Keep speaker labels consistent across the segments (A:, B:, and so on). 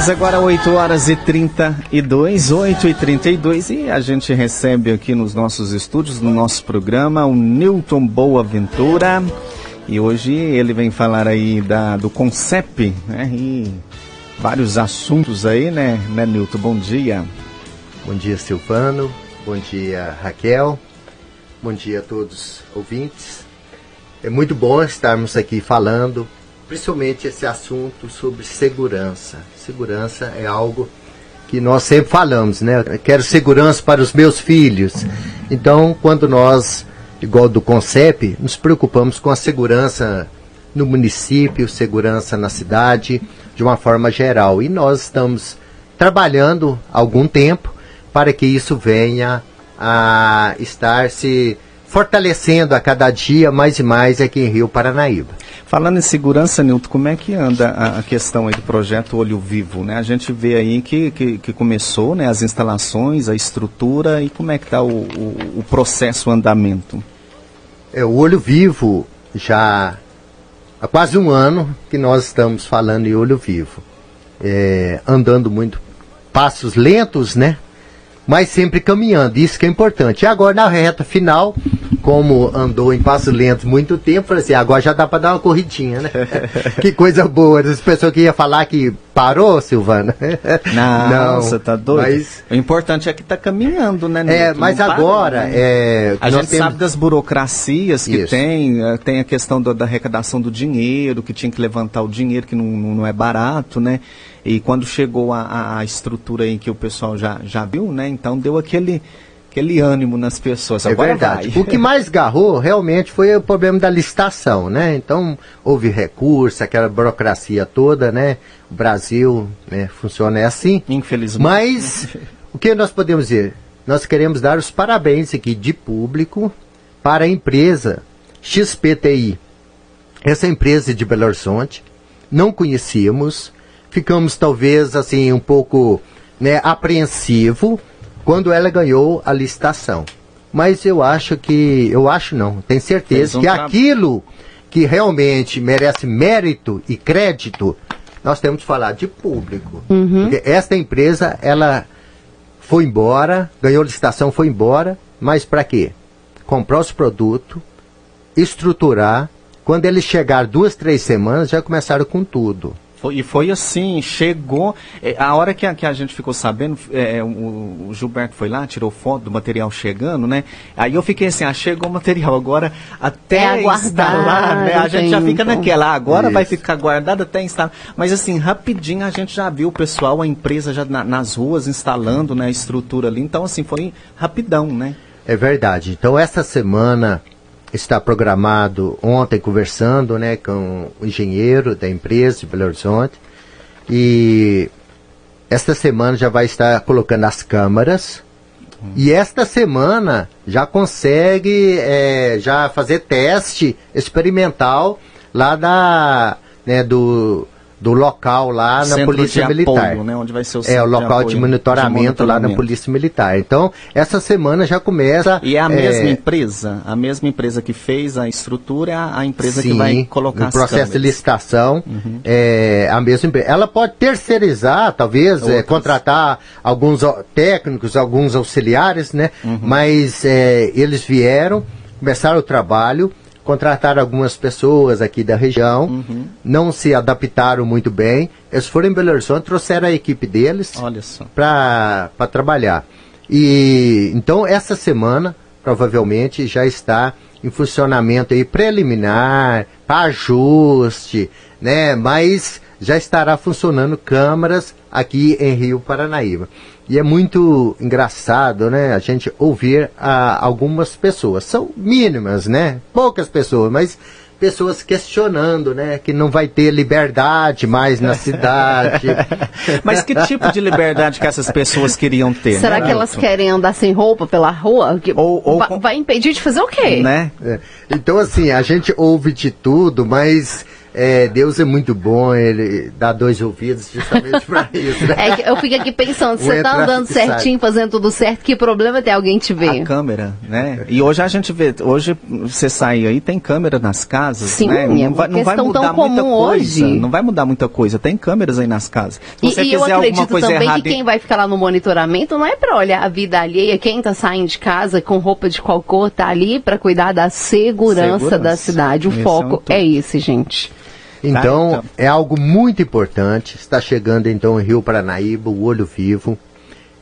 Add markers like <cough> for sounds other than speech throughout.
A: 10, agora 8 horas e 32, 8 e 32 e a gente recebe aqui nos nossos estúdios, no nosso programa, o Newton Boaventura. E hoje ele vem falar aí da, do CONCEP, né? E vários assuntos aí, né, né, Newton? Bom dia.
B: Bom dia, Silvano. Bom dia, Raquel. Bom dia a todos ouvintes. É muito bom estarmos aqui falando principalmente esse assunto sobre segurança. Segurança é algo que nós sempre falamos, né? Eu quero segurança para os meus filhos. Então, quando nós, igual do CONCEP, nos preocupamos com a segurança no município, segurança na cidade, de uma forma geral. E nós estamos trabalhando algum tempo para que isso venha a estar se fortalecendo a cada dia mais e mais aqui em Rio Paranaíba.
A: Falando em segurança, Nilton, como é que anda a, a, questão aí do projeto Olho Vivo? Né? A gente vê aí que, que, que começou né, as instalações, a estrutura e como é que está o, o, o, processo, o andamento?
B: É, o Olho Vivo já há quase um ano que nós estamos falando em Olho Vivo. É, andando muito, passos lentos, né? Mas sempre caminhando, isso que é importante. E agora na reta final, como andou em passos lentos muito tempo, falei assim, agora já dá para dar uma corridinha, né? <laughs> que coisa boa. As pessoas que ia falar que parou, Silvana.
A: Não, Não você tá doido. Mas... O importante é que tá caminhando, né?
B: É, mas agora... Né? É,
A: a gente temos... sabe das burocracias que Isso. tem, eh, tem a questão do, da arrecadação do dinheiro, que tinha que levantar o dinheiro, que não, não é barato, né? E quando chegou a, a estrutura aí que o pessoal já, já viu, né? Então deu aquele aquele ânimo nas pessoas.
B: É Agora verdade. Vai. O que mais garrou realmente foi o problema da licitação, né? Então houve recurso, aquela burocracia toda, né? O Brasil né, funciona assim.
A: Infelizmente.
B: Mas o que nós podemos dizer? Nós queremos dar os parabéns aqui de público para a empresa XPTI. Essa empresa de Belo Horizonte, não conhecíamos, ficamos talvez assim um pouco né, apreensivo quando ela ganhou a licitação. Mas eu acho que, eu acho não, tenho certeza um que aquilo que realmente merece mérito e crédito, nós temos que falar de público. Uhum. Porque esta empresa, ela foi embora, ganhou licitação, foi embora, mas para quê? Comprar os produtos, estruturar, quando eles chegar duas, três semanas, já começaram com tudo.
A: Foi, e foi assim, chegou. É, a hora que a, que a gente ficou sabendo, é, o, o, Gilberto foi lá, tirou foto do material chegando, né? Aí eu fiquei assim, ah, chegou o material, agora até
C: é
A: instalar, né? A gente já fica naquela, ah, agora Isso. vai ficar guardado até instalar. Mas assim, rapidinho a gente já viu o pessoal, a empresa já na, nas ruas instalando né, a estrutura ali. Então, assim, foi rapidão, né?
B: É verdade. Então, essa semana está programado ontem conversando né, com o engenheiro da empresa de Belo Horizonte e esta semana já vai estar colocando as câmaras hum. e esta semana já consegue é, já fazer teste experimental lá da né, do do local lá Centro na Polícia Militar.
A: Né? Onde vai ser o
B: É, o local de, de, monitoramento, de, monitoramento, lá na Polícia Militar. Então, essa semana já começa...
A: E é a mesma é... empresa? A mesma empresa que fez a estrutura é a, empresa Sim, que vai colocar
B: no processo de licitação, uhum. é a mesma empresa. Ela pode terceirizar, talvez, é, contratar alguns técnicos, alguns auxiliares, né? Uhum. Mas é, eles vieram, começaram o trabalho, contrataram algumas pessoas aqui da região, uhum. não se adaptaram muito bem. Eles foram em Belo Horizonte, trouxeram a equipe deles para trabalhar. E então essa semana provavelmente já está em funcionamento aí preliminar, para ajuste, né? Mas já estará funcionando câmaras aqui em Rio Paranaíba. E é muito engraçado, né, a gente ouvir a, algumas pessoas. São mínimas, né? Poucas pessoas, mas pessoas questionando, né, que não vai ter liberdade mais na cidade. <laughs>
A: Mas que tipo de liberdade que essas pessoas queriam ter?
C: Será
A: né,
C: que elas querem andar sem roupa pela rua? Que ou, ou vai, vai, impedir de fazer o quê?
B: Né? É. Então, assim, a gente ouve de tudo, mas é, Deus é muito bom, ele dá dois ouvidos justamente para <laughs> isso. Né?
C: É eu fico aqui pensando, você está andando certinho, sai. fazendo tudo certo, que problema tem alguém te ver?
A: A câmera, né? E hoje a gente vê, hoje você sai aí, tem câmera nas casas,
C: Sim,
A: né?
C: Não vai, não vai mudar muita
A: coisa.
C: Hoje.
A: Não vai mudar muita coisa, tem câmeras aí nas casas.
C: Se você e, e eu acredito também que quem vai ficar lá no monitoramento não é para olhar a vida alheia, quem está saindo de casa com roupa de qual cor está ali para cuidar da segurança, segurança, da cidade. O esse foco é, um é esse, gente.
B: Então, tá, então, é algo muito importante. Está chegando então em Rio Paranaíba, o Olho Vivo.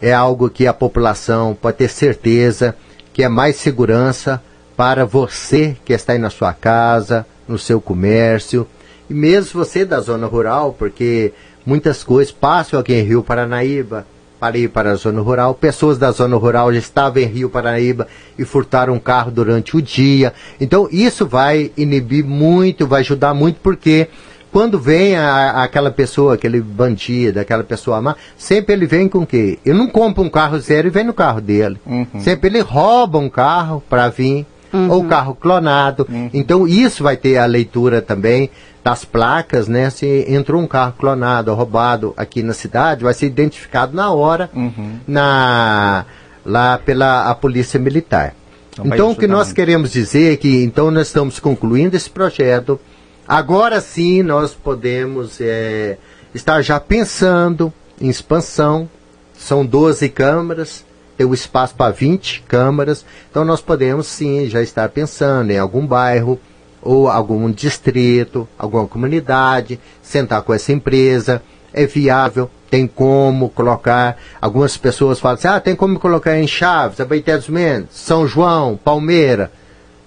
B: É algo que a população pode ter certeza que é mais segurança para você que está aí na sua casa, no seu comércio, e mesmo você da zona rural, porque muitas coisas passam aqui em Rio Paranaíba, para ir para a zona rural. Pessoas da zona rural já estavam em Rio Paraíba e furtaram um carro durante o dia. Então isso vai inibir muito, vai ajudar muito, porque quando vem a, aquela pessoa, aquele bandido, aquela pessoa má, sempre ele vem com o quê? Ele não compra um carro zero e vem no carro dele. Uhum. Sempre ele rouba um carro para vir, uhum. ou carro clonado. Uhum. Então isso vai ter a leitura também das placas, né? Se entrou um carro clonado ou roubado aqui na cidade, vai ser identificado na hora uhum. na, lá pela a polícia militar. Então, então o que nós muito. queremos dizer é que então nós estamos concluindo esse projeto. Agora sim nós podemos é, estar já pensando em expansão. São 12 câmaras, tem o espaço para 20 câmaras. Então nós podemos sim já estar pensando em algum bairro ou algum distrito, alguma comunidade, sentar com essa empresa, é viável, tem como colocar. Algumas pessoas falam assim: ah, tem como colocar em Chaves, Abaeté dos Mendes, São João, Palmeira.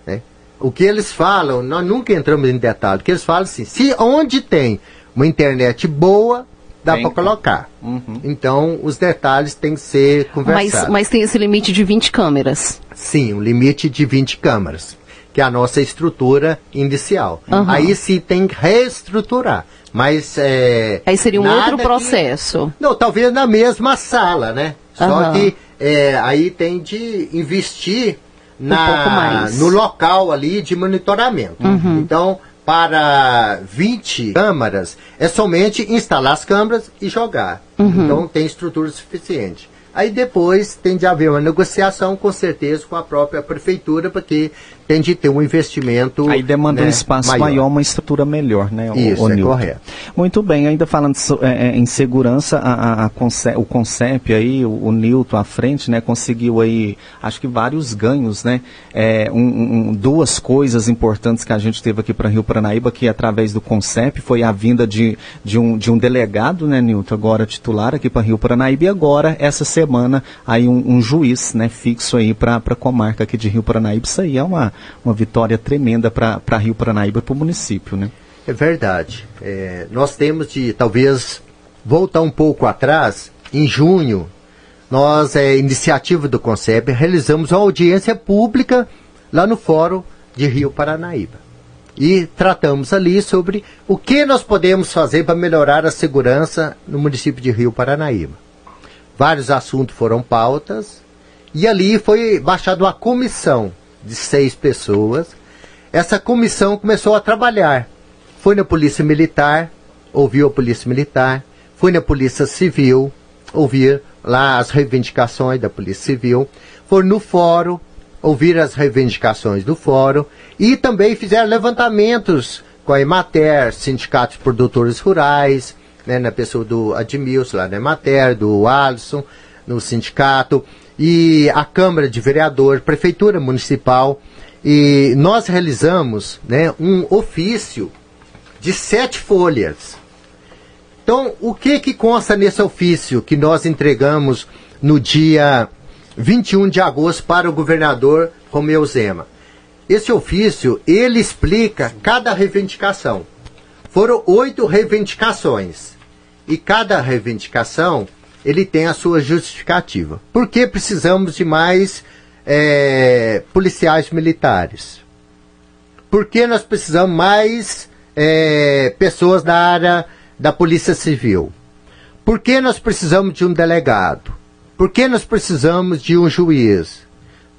B: Né? O que eles falam, nós nunca entramos em detalhe, o que eles falam assim: se onde tem uma internet boa, dá para colocar. Uhum. Então, os detalhes têm que ser conversados.
C: Mas, mas tem esse limite de 20 câmeras.
B: Sim, um limite de 20 câmeras que é a nossa estrutura inicial. Uhum. Aí sim tem que reestruturar. Mas é,
C: Aí seria um outro processo.
B: Que, não, talvez na mesma sala, né? Só uhum. que é, aí tem de investir na, um no local ali de monitoramento. Uhum. Então, para 20 câmaras, é somente instalar as câmaras e jogar. Uhum. Então tem estrutura suficiente. Aí depois tem de haver uma negociação, com certeza, com a própria prefeitura, porque tem de ter um investimento.
A: Aí demanda né, um espaço maior. maior. uma estrutura melhor, né?
B: Isso, o, o é correto.
A: Muito bem, ainda falando é, é, em segurança, a, a, a o Concep aí, o, o, Newton à frente, né, conseguiu aí, acho que vários ganhos, né? É, um, um, duas coisas importantes que a gente teve aqui para Rio Paranaíba, que através do Concep foi a vinda de, de, um, de um delegado, né, Newton, agora titular aqui para Rio Paranaíba, e agora, essa semana, aí um, um juiz, né, fixo aí para a comarca aqui de Rio Paranaíba. Isso aí é uma uma vitória tremenda para Rio Paranaíba, para o município, né?
B: É verdade. É, nós temos de, talvez, voltar um pouco atrás. Em junho, nós, é, iniciativa do CONCEP, realizamos uma audiência pública lá no Fórum de Rio Paranaíba. E tratamos ali sobre o que nós podemos fazer para melhorar a segurança no município de Rio Paranaíba. Vários assuntos foram pautas, e ali foi baixada uma comissão de seis pessoas. Essa comissão começou a trabalhar. Foi na Polícia Militar, ouviu a Polícia Militar, foi na Polícia Civil, ouvir lá as reivindicações da Polícia Civil, foi no fórum, ouvir as reivindicações do fórum e também fizeram levantamentos com a Emater, sindicatos de produtores rurais, né, na pessoa do Admilson, lá na Emater, do Alisson, no sindicato, e a Câmara de Vereadores, Prefeitura Municipal, e nós realizamos né, um ofício de sete folhas. Então, o que que consta nesse ofício que nós entregamos no dia 21 de agosto para o governador Romeu Zema? Esse ofício, ele explica cada reivindicação. Foram oito reivindicações. E cada reivindicação ele tem a sua justificativa. Por que precisamos de mais é, policiais militares? Por que nós precisamos mais é, pessoas da área da Polícia Civil? Por que nós precisamos de um delegado? Por que nós precisamos de um juiz?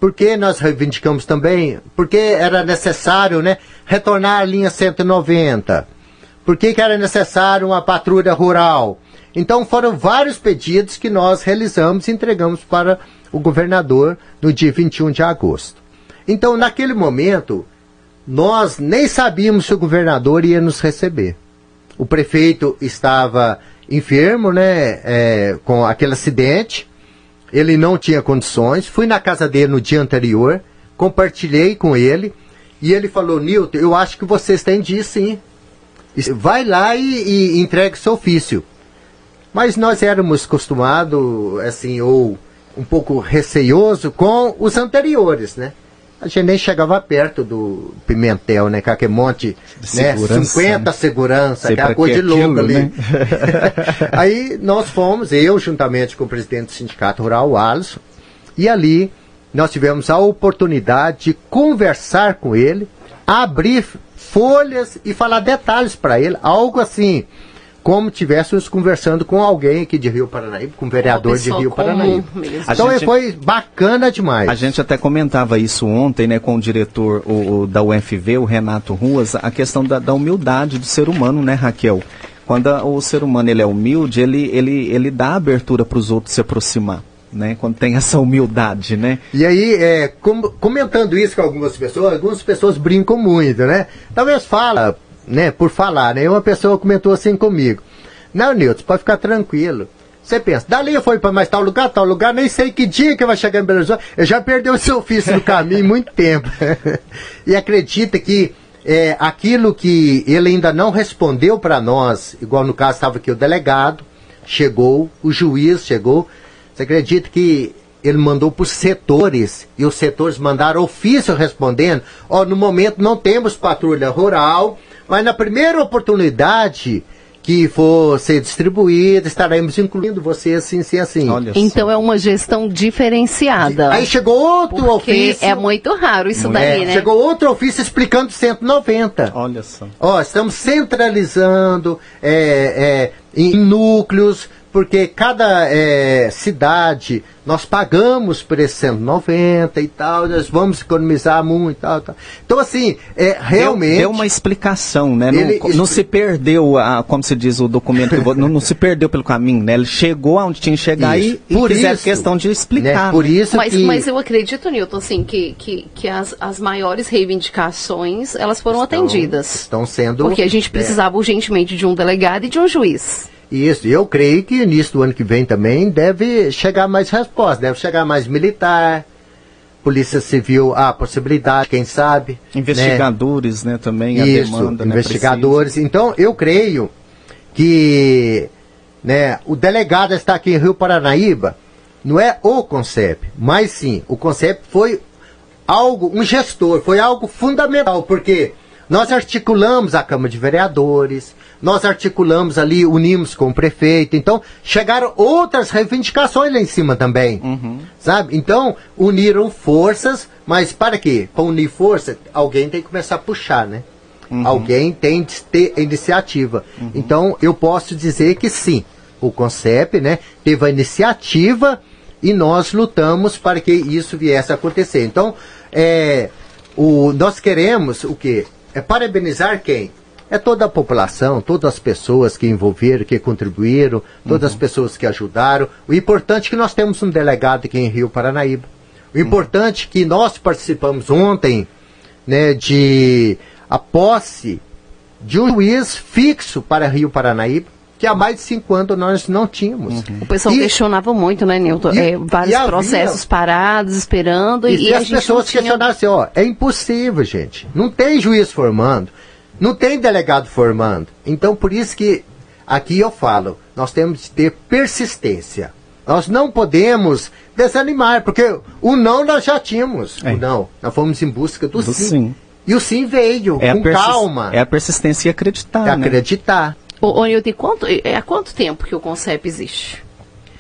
B: Por que nós reivindicamos também? Porque era necessário né, retornar à linha 190 Por que, que era necessário uma patrulha rural? Então foram vários pedidos que nós realizamos e entregamos para o governador no dia 21 de agosto. Então, naquele momento, nós nem sabíamos se o governador ia nos receber. O prefeito estava enfermo, né, é, com aquele acidente, ele não tinha condições. Fui na casa dele no dia anterior, compartilhei com ele, e ele falou: Nilton, eu acho que vocês têm de ir sim. Vai lá e, e entregue seu ofício. Mas nós éramos acostumados, assim, ou um pouco receioso com os anteriores, né? A gente nem chegava perto do Pimentel, né? Com aquele monte, né? 50 né? segurança, aquela coisa de louco ali. Né? <laughs> <laughs> Aí nós fomos, eu juntamente com o presidente do Sindicato Rural, Alisson, e ali nós tivemos a oportunidade de conversar com ele, abrir folhas e falar detalhes para ele, algo assim como tivéssemos conversando com alguém aqui de Rio Paranaíba, com um vereador de Rio Paranaíba. Então gente, foi bacana demais.
A: A gente até comentava isso ontem, né, com o diretor o, o da UFV, o Renato Ruas, a questão da, da humildade do ser humano, né, Raquel? Quando a, o ser humano ele é humilde, ele, ele, ele dá abertura para os outros se aproximar. Né, quando tem essa humildade, né?
B: E aí, é, com, comentando isso com algumas pessoas, algumas pessoas brincam muito, né? Talvez fala, né, por falar, né? Uma pessoa comentou assim comigo. Não, Nilton, pode ficar tranquilo. Você pensa, dali foi para mais tal lugar, tal lugar, nem sei que dia que vai chegar em Belo Horizonte. Eu já perdeu o seu ofício no caminho muito tempo. <laughs> e acredita que é, aquilo que ele ainda não respondeu para nós, igual no caso estava aqui o delegado, chegou, o juiz chegou. Você acredita que ele mandou para os setores e os setores mandaram ofício respondendo: ó, oh, no momento não temos patrulha rural, mas na primeira oportunidade que for ser distribuída, estaremos incluindo você assim, assim, assim.
C: Olha então só. é uma gestão diferenciada.
B: Aí chegou outro ofício.
C: É muito raro isso daí, é, né?
B: Chegou outro ofício explicando 190.
A: Olha só.
B: Ó, estamos centralizando é, é, em núcleos porque cada é, cidade nós pagamos por esse 190 e tal, nós vamos economizar muito e tal, tal. Então, assim, é, realmente.
A: Deu, deu uma explicação, né? Não, não, se perdeu, a, como se diz o documento, não, não, se perdeu pelo caminho, né? Ele chegou aonde tinha que chegar isso. e, e por fizeram isso, questão de explicar.
B: Né? Por né? isso
C: mas,
B: que...
C: mas eu acredito, Newton, assim, que, que, que as, as maiores reivindicações elas foram estão, atendidas.
B: Estão sendo.
C: Porque a gente é. precisava é. urgentemente de um delegado e de um juiz.
B: Isso, eu creio que início do ano que vem também deve chegar mais resposta, deve chegar mais militar, Polícia Civil, a possibilidade, quem sabe.
A: Né? Investigadores, né, né também,
B: Isso, a demanda, investigadores. Né, então, eu creio que né, o delegado está aqui em Rio Paranaíba, não é o CONCEP, mas sim, o CONCEP foi algo, um gestor, foi algo fundamental, porque nós articulamos a Câmara de Vereadores, nós articulamos ali, unimos com o prefeito. Então, chegaram outras reivindicações lá em cima também. Uhum. Sabe? Então, uniram forças, mas para quê? Para unir força, alguém tem que começar a puxar, né? Uhum. Alguém tem de ter iniciativa. Uhum. Então, eu posso dizer que sim, o CONCEP né, teve a iniciativa e nós lutamos para que isso viesse a acontecer. Então, é, o, nós queremos o quê? É parabenizar quem? É toda a população, todas as pessoas que envolveram, que contribuíram, todas uhum. as pessoas que ajudaram. O importante é que nós temos um delegado aqui em Rio Paranaíba. O uhum. importante é que nós participamos ontem né, de a posse de um juiz fixo para Rio Paranaíba que há mais de cinco anos nós não tínhamos.
C: Uhum. O pessoal e, questionava muito, né, Nilton? E, é, vários havia, processos parados, esperando,
B: e, e as pessoas tinha... questionavam assim, ó, é impossível, gente. Não tem juiz formando, não tem delegado formando. Então, por isso que aqui eu falo, nós temos que ter persistência. Nós não podemos desanimar, porque o não nós já tínhamos. É. O não. Nós fomos em busca do, do sim. sim. E o sim veio, é com calma.
A: É a persistência e acreditar. É
B: né? acreditar.
C: Ô, Nilton, quanto, é, há quanto tempo que o CONCEP existe?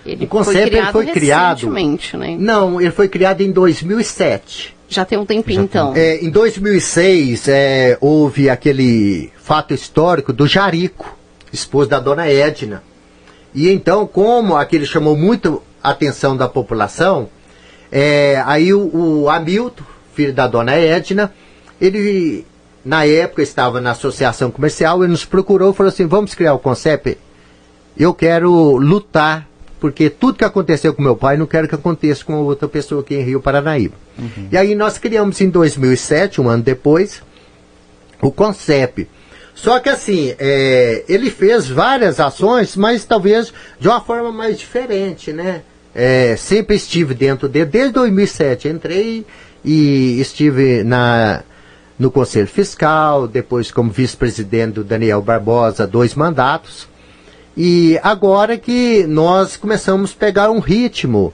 B: Ele o CONCEP foi criado, foi criado
C: né?
B: Não, ele foi criado em 2007.
C: Já tem um tempinho, então.
B: É, em 2006, é, houve aquele fato histórico do Jarico, esposo da dona Edna. E então, como aquele chamou muito a atenção da população, é, aí o, o Hamilton, filho da dona Edna, ele na época estava na associação comercial, ele nos procurou e falou assim: vamos criar o conceito. Eu quero lutar, porque tudo que aconteceu com meu pai, não quero que aconteça com outra pessoa aqui em Rio Paranaíba. Uhum. E aí nós criamos em 2007, um ano depois, o conceito. Só que assim, é, ele fez várias ações, mas talvez de uma forma mais diferente, né? É, sempre estive dentro dele, desde 2007 entrei e estive na, no Conselho Fiscal, depois como vice-presidente do Daniel Barbosa, dois mandatos. E agora que nós começamos a pegar um ritmo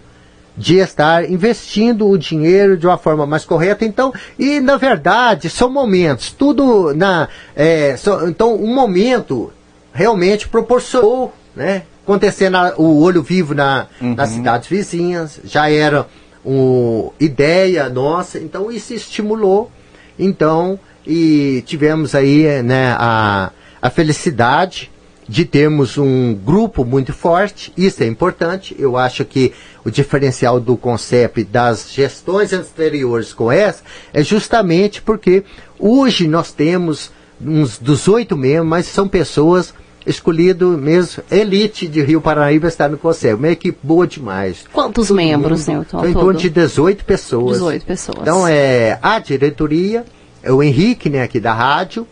B: de estar investindo o dinheiro de uma forma mais correta. Então, e na verdade, são momentos, tudo na. É, so, então, um momento realmente proporcionou, né? Acontecendo o olho vivo na, uhum. nas cidades vizinhas, já era uma ideia nossa, então isso estimulou então, e tivemos aí né, a, a felicidade de termos um grupo muito forte, isso é importante. Eu acho que o diferencial do conceito das gestões anteriores com essa é justamente porque hoje nós temos uns dos oito membros, mas são pessoas escolhido mesmo, elite de Rio Paraíba está no Conselho. Uma equipe boa demais.
C: Quantos Todo membros, Newton?
B: Em torno de 18 pessoas.
C: 18 pessoas.
B: Então, é a diretoria, é o Henrique, né, aqui da rádio,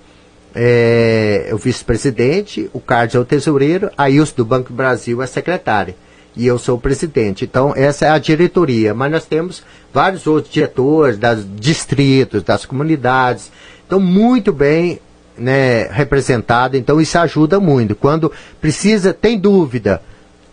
B: é, o vice-presidente, o Carlos é o tesoureiro, a Ilse do Banco do Brasil é secretária. E eu sou o presidente. Então, essa é a diretoria. Mas nós temos vários outros diretores das distritos, das comunidades. Então, muito bem né, representada, então isso ajuda muito. Quando precisa, tem dúvida,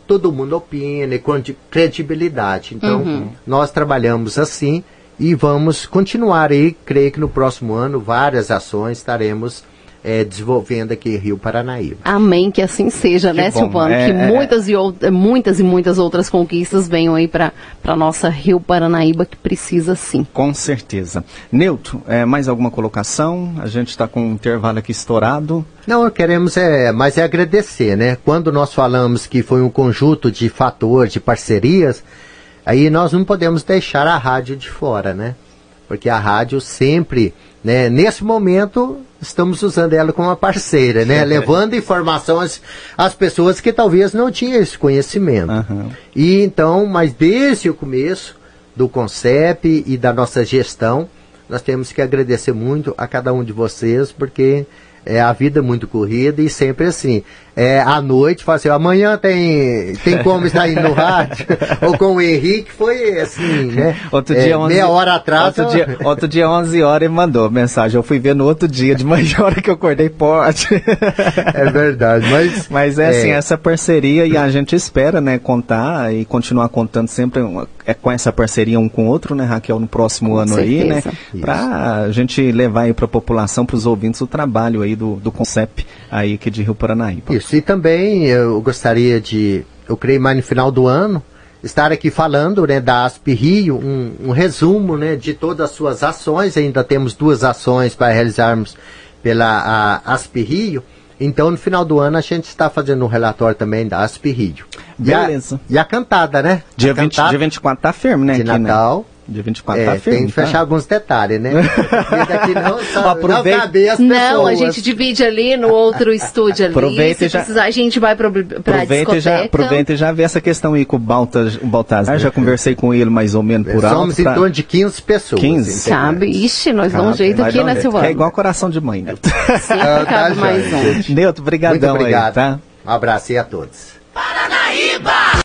B: todo mundo opina, com credibilidade. Então, uhum. nós trabalhamos assim e vamos continuar aí, creio que no próximo ano, várias ações estaremos é, desenvolvendo aqui em Rio Paranaíba.
C: Amém, que assim seja, que né, bom. Silvano? É, que é... muitas, e muitas e muitas outras conquistas venham aí para a nossa Rio Paranaíba, que precisa sim.
A: Com certeza. Neuto, é, mais alguma colocação? A gente está com um intervalo aqui estourado.
B: Não, queremos é, mas é agradecer, né? Quando nós falamos que foi um conjunto de fatores, de parcerias, aí nós não podemos deixar a rádio de fora, né? Porque a rádio sempre, né, nesse momento, estamos usando ela como uma parceira, né? <laughs> Levando informações às pessoas que talvez não tinham esse conhecimento. Uhum. E então, mas desde o começo do CONCEP e da nossa gestão, nós temos que agradecer muito a cada um de vocês, porque é a vida muito corrida e sempre assim. É, à noite, fala assim, amanhã tem, tem como estar indo no rádio, <laughs> ou com o Henrique, foi assim, né? <laughs>
A: Outro dia, é, 11,
B: meia hora atrás.
A: Outro, eu... dia, outro dia, 11 horas, ele mandou mensagem. Eu fui ver no outro dia, de manhã, <laughs> hora que eu acordei, pode.
B: é verdade, mas...
A: Mas é, assim, é assim, essa parceria, e a gente espera, né, contar e continuar contando sempre é, com essa parceria um com o outro, né, Raquel, no próximo com ano certeza. aí, né? Para a gente levar aí para a população, para os ouvintes, o trabalho aí do, do CONCEP aí aqui de Rio Paranaíba.
B: Isso, e também eu gostaria de, eu creio mais no final do ano, estar aqui falando né, da ASP Rio, um, um resumo né, de todas as suas ações. Ainda temos duas ações para realizarmos pela ASP Rio. Então, no final do ano, a gente está fazendo um relatório também da ASP Rio.
A: Beleza.
B: E a, e a cantada, né?
A: Dia, 20, dia 24 tá firme, né?
B: De aqui, Natal. Né?
A: Dia 24 é, tá firme.
B: Tem que fechar tá? alguns detalhes, né? <laughs> Porque
C: não, só, Aproveita... não cabe as pessoas. Não, a gente divide ali no outro estúdio ali.
A: Aproveita
C: Se
A: já...
C: precisar, a gente vai para
A: aproveita já Aproveita e já vê essa questão aí com o, Baltas, o Baltazar. Já conversei com ele mais ou menos por
B: alto. Somos pra... em torno de 15 pessoas.
A: 15?
C: Sabe? Ixi, nós damos um jeito aqui, né, Silvana?
A: É igual coração de mãe,
C: Neto. Sempre ah, cabe tá mais um.
A: Neto, brigadão Muito obrigado. aí, tá?
B: Um abraço aí a todos. Paranaíba!